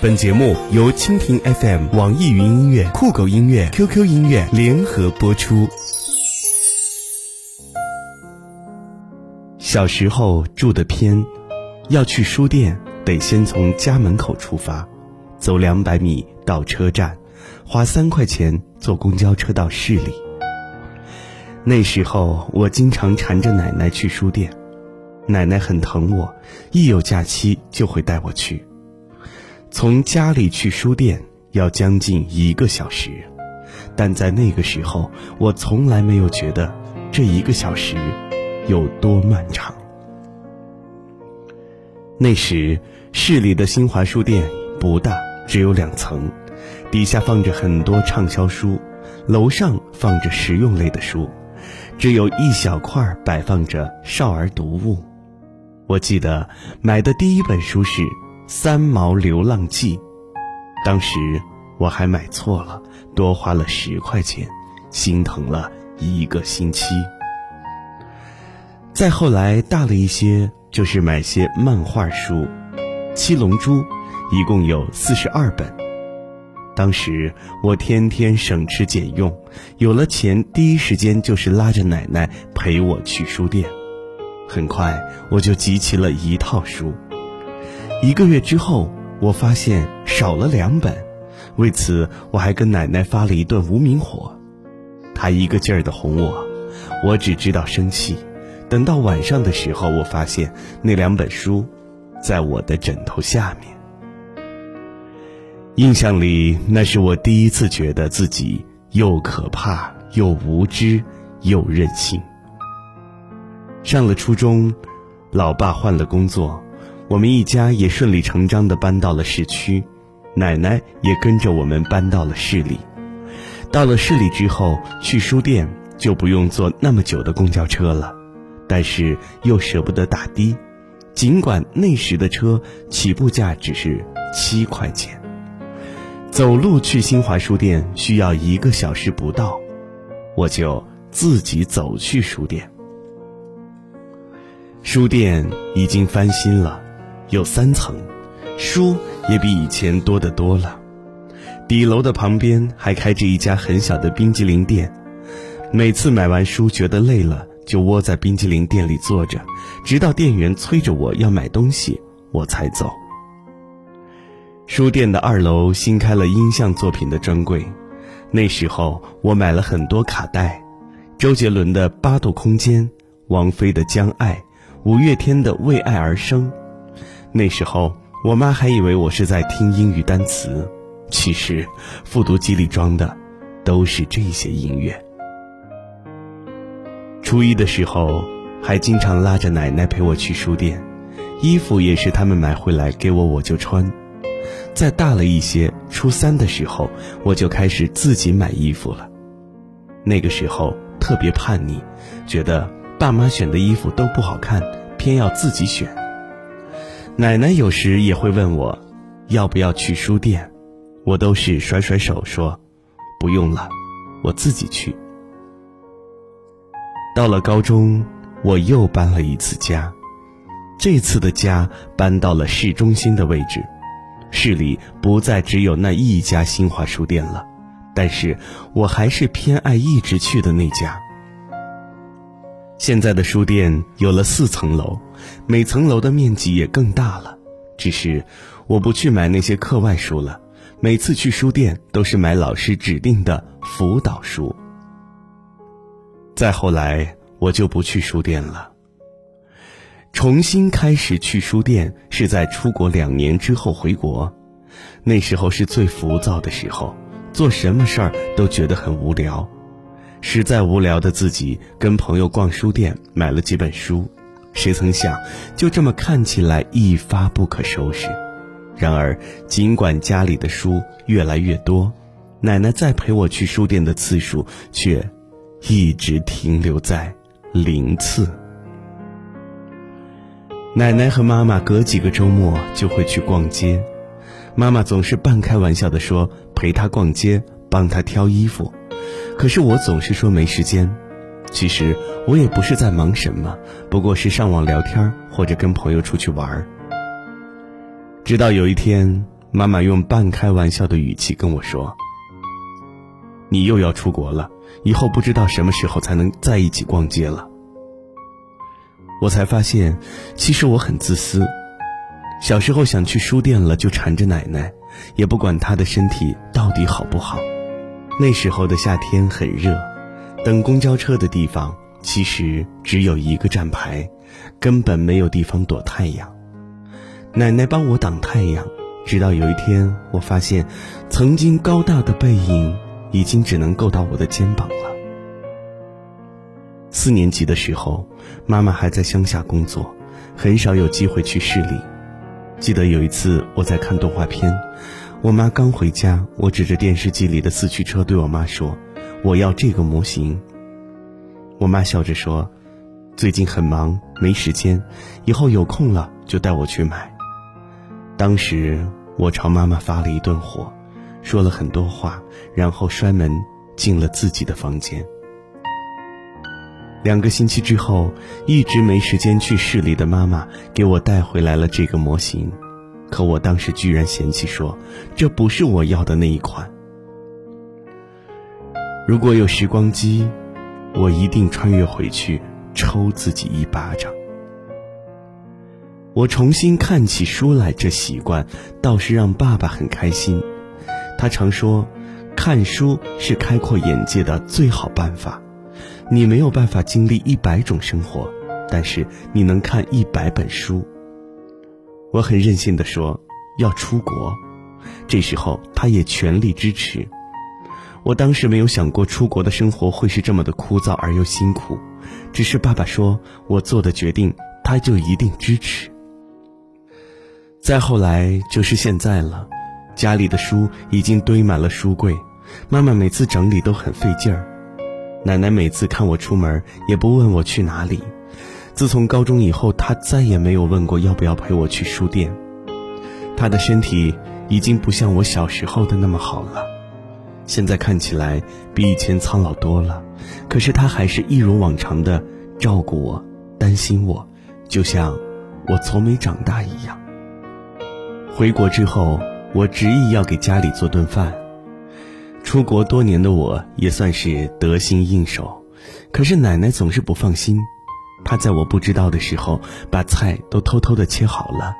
本节目由蜻蜓 FM、网易云音乐、酷狗音乐、QQ 音乐联合播出。小时候住的偏，要去书店得先从家门口出发，走两百米到车站，花三块钱坐公交车到市里。那时候我经常缠着奶奶去书店，奶奶很疼我，一有假期就会带我去。从家里去书店要将近一个小时，但在那个时候，我从来没有觉得这一个小时有多漫长。那时市里的新华书店不大，只有两层，底下放着很多畅销书，楼上放着实用类的书，只有一小块摆放着少儿读物。我记得买的第一本书是。《三毛流浪记》，当时我还买错了，多花了十块钱，心疼了一个星期。再后来大了一些，就是买些漫画书，《七龙珠》，一共有四十二本。当时我天天省吃俭用，有了钱，第一时间就是拉着奶奶陪我去书店。很快我就集齐了一套书。一个月之后，我发现少了两本，为此我还跟奶奶发了一顿无名火。她一个劲儿的哄我，我只知道生气。等到晚上的时候，我发现那两本书在我的枕头下面。印象里，那是我第一次觉得自己又可怕又无知又任性。上了初中，老爸换了工作。我们一家也顺理成章地搬到了市区，奶奶也跟着我们搬到了市里。到了市里之后，去书店就不用坐那么久的公交车了，但是又舍不得打的，尽管那时的车起步价只是七块钱。走路去新华书店需要一个小时不到，我就自己走去书店。书店已经翻新了。有三层，书也比以前多得多了。底楼的旁边还开着一家很小的冰激凌店。每次买完书觉得累了，就窝在冰激凌店里坐着，直到店员催着我要买东西，我才走。书店的二楼新开了音像作品的专柜，那时候我买了很多卡带，周杰伦的《八度空间》，王菲的《将爱》，五月天的《为爱而生》。那时候，我妈还以为我是在听英语单词，其实复读机里装的都是这些音乐。初一的时候，还经常拉着奶奶陪我去书店，衣服也是他们买回来给我，我就穿。再大了一些，初三的时候，我就开始自己买衣服了。那个时候特别叛逆，觉得爸妈选的衣服都不好看，偏要自己选。奶奶有时也会问我，要不要去书店，我都是甩甩手说，不用了，我自己去。到了高中，我又搬了一次家，这次的家搬到了市中心的位置，市里不再只有那一家新华书店了，但是我还是偏爱一直去的那家。现在的书店有了四层楼，每层楼的面积也更大了。只是我不去买那些课外书了，每次去书店都是买老师指定的辅导书。再后来，我就不去书店了。重新开始去书店是在出国两年之后回国，那时候是最浮躁的时候，做什么事儿都觉得很无聊。实在无聊的自己跟朋友逛书店，买了几本书，谁曾想就这么看起来一发不可收拾。然而，尽管家里的书越来越多，奶奶再陪我去书店的次数却一直停留在零次。奶奶和妈妈隔几个周末就会去逛街，妈妈总是半开玩笑的说陪她逛街，帮她挑衣服。可是我总是说没时间，其实我也不是在忙什么，不过是上网聊天或者跟朋友出去玩。直到有一天，妈妈用半开玩笑的语气跟我说：“你又要出国了，以后不知道什么时候才能在一起逛街了。”我才发现，其实我很自私。小时候想去书店了，就缠着奶奶，也不管她的身体到底好不好。那时候的夏天很热，等公交车的地方其实只有一个站牌，根本没有地方躲太阳。奶奶帮我挡太阳，直到有一天，我发现，曾经高大的背影已经只能够到我的肩膀了。四年级的时候，妈妈还在乡下工作，很少有机会去市里。记得有一次我在看动画片，我妈刚回家，我指着电视机里的四驱车对我妈说：“我要这个模型。”我妈笑着说：“最近很忙，没时间，以后有空了就带我去买。”当时我朝妈妈发了一顿火，说了很多话，然后摔门进了自己的房间。两个星期之后，一直没时间去市里的妈妈给我带回来了这个模型，可我当时居然嫌弃说：“这不是我要的那一款。”如果有时光机，我一定穿越回去抽自己一巴掌。我重新看起书来这习惯倒是让爸爸很开心，他常说：“看书是开阔眼界的最好办法。”你没有办法经历一百种生活，但是你能看一百本书。我很任性的说要出国，这时候他也全力支持。我当时没有想过出国的生活会是这么的枯燥而又辛苦，只是爸爸说我做的决定，他就一定支持。再后来就是现在了，家里的书已经堆满了书柜，妈妈每次整理都很费劲儿。奶奶每次看我出门，也不问我去哪里。自从高中以后，她再也没有问过要不要陪我去书店。她的身体已经不像我小时候的那么好了，现在看起来比以前苍老多了。可是她还是一如往常的照顾我，担心我，就像我从没长大一样。回国之后，我执意要给家里做顿饭。出国多年的我也算是得心应手，可是奶奶总是不放心。他在我不知道的时候，把菜都偷偷的切好了。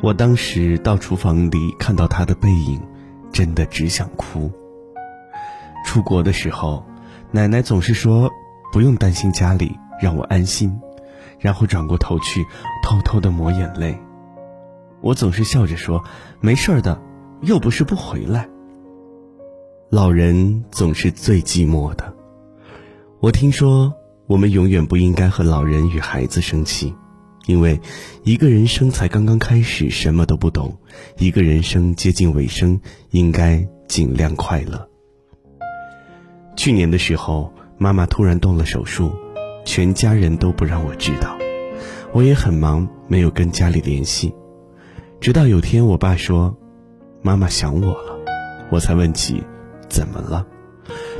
我当时到厨房里看到他的背影，真的只想哭。出国的时候，奶奶总是说不用担心家里，让我安心，然后转过头去偷偷的抹眼泪。我总是笑着说没事的，又不是不回来。老人总是最寂寞的。我听说，我们永远不应该和老人与孩子生气，因为一个人生才刚刚开始，什么都不懂；一个人生接近尾声，应该尽量快乐。去年的时候，妈妈突然动了手术，全家人都不让我知道，我也很忙，没有跟家里联系。直到有天，我爸说：“妈妈想我了。”我才问起。怎么了？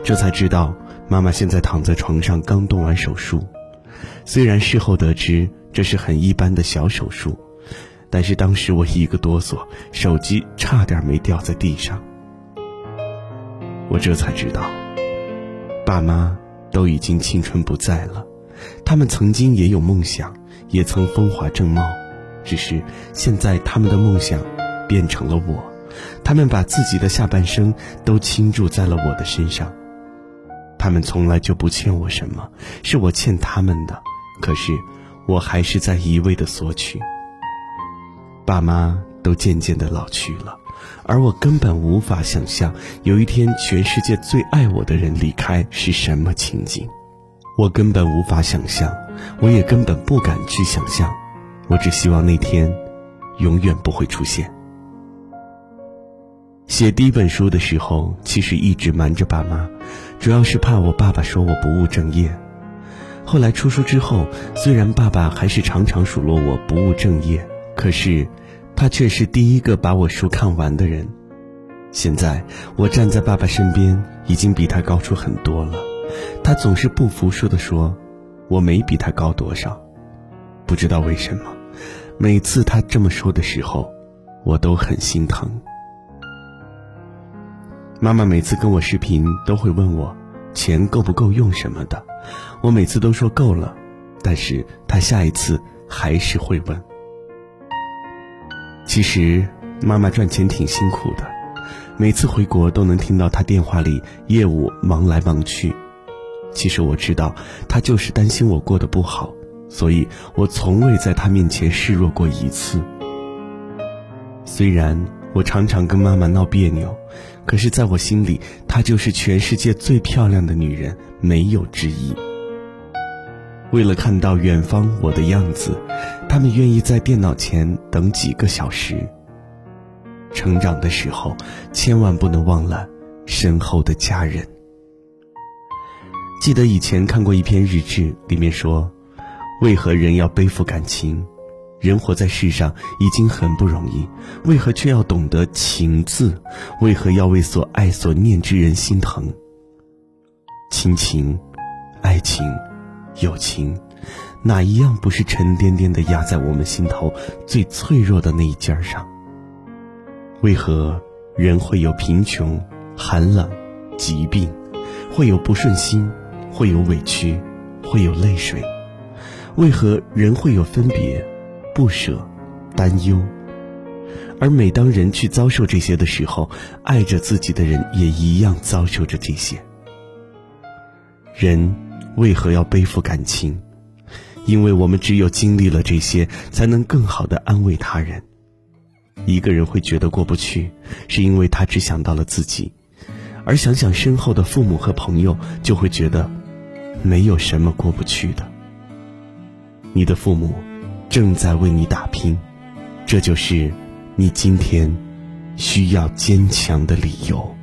这才知道，妈妈现在躺在床上，刚动完手术。虽然事后得知这是很一般的小手术，但是当时我一个哆嗦，手机差点没掉在地上。我这才知道，爸妈都已经青春不在了。他们曾经也有梦想，也曾风华正茂，只是现在他们的梦想变成了我。他们把自己的下半生都倾注在了我的身上，他们从来就不欠我什么，是我欠他们的。可是，我还是在一味的索取。爸妈都渐渐的老去了，而我根本无法想象有一天全世界最爱我的人离开是什么情景。我根本无法想象，我也根本不敢去想象。我只希望那天，永远不会出现。写第一本书的时候，其实一直瞒着爸妈，主要是怕我爸爸说我不务正业。后来出书之后，虽然爸爸还是常常数落我不务正业，可是他却是第一个把我书看完的人。现在我站在爸爸身边，已经比他高出很多了。他总是不服输地说：“我没比他高多少。”不知道为什么，每次他这么说的时候，我都很心疼。妈妈每次跟我视频都会问我钱够不够用什么的，我每次都说够了，但是她下一次还是会问。其实妈妈赚钱挺辛苦的，每次回国都能听到她电话里业务忙来忙去。其实我知道，她就是担心我过得不好，所以我从未在她面前示弱过一次。虽然我常常跟妈妈闹别扭。可是，在我心里，她就是全世界最漂亮的女人，没有之一。为了看到远方我的样子，他们愿意在电脑前等几个小时。成长的时候，千万不能忘了身后的家人。记得以前看过一篇日志，里面说，为何人要背负感情？人活在世上已经很不容易，为何却要懂得情字？为何要为所爱所念之人心疼？亲情、爱情、友情，哪一样不是沉甸甸的压在我们心头最脆弱的那一尖上？为何人会有贫穷、寒冷、疾病，会有不顺心，会有委屈，会有泪水？为何人会有分别？不舍，担忧，而每当人去遭受这些的时候，爱着自己的人也一样遭受着这些。人为何要背负感情？因为我们只有经历了这些，才能更好的安慰他人。一个人会觉得过不去，是因为他只想到了自己，而想想身后的父母和朋友，就会觉得没有什么过不去的。你的父母。正在为你打拼，这就是你今天需要坚强的理由。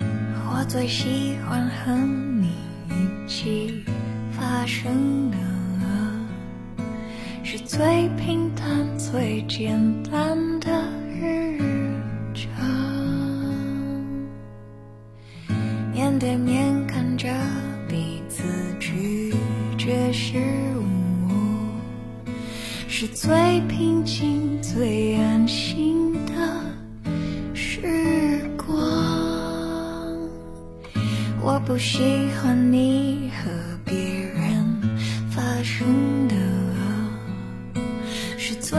我最喜欢和你一起发生的，是最平淡、最简单的日最平静、最安心的时光。我不喜欢你和别人发生的，是最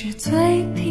是最平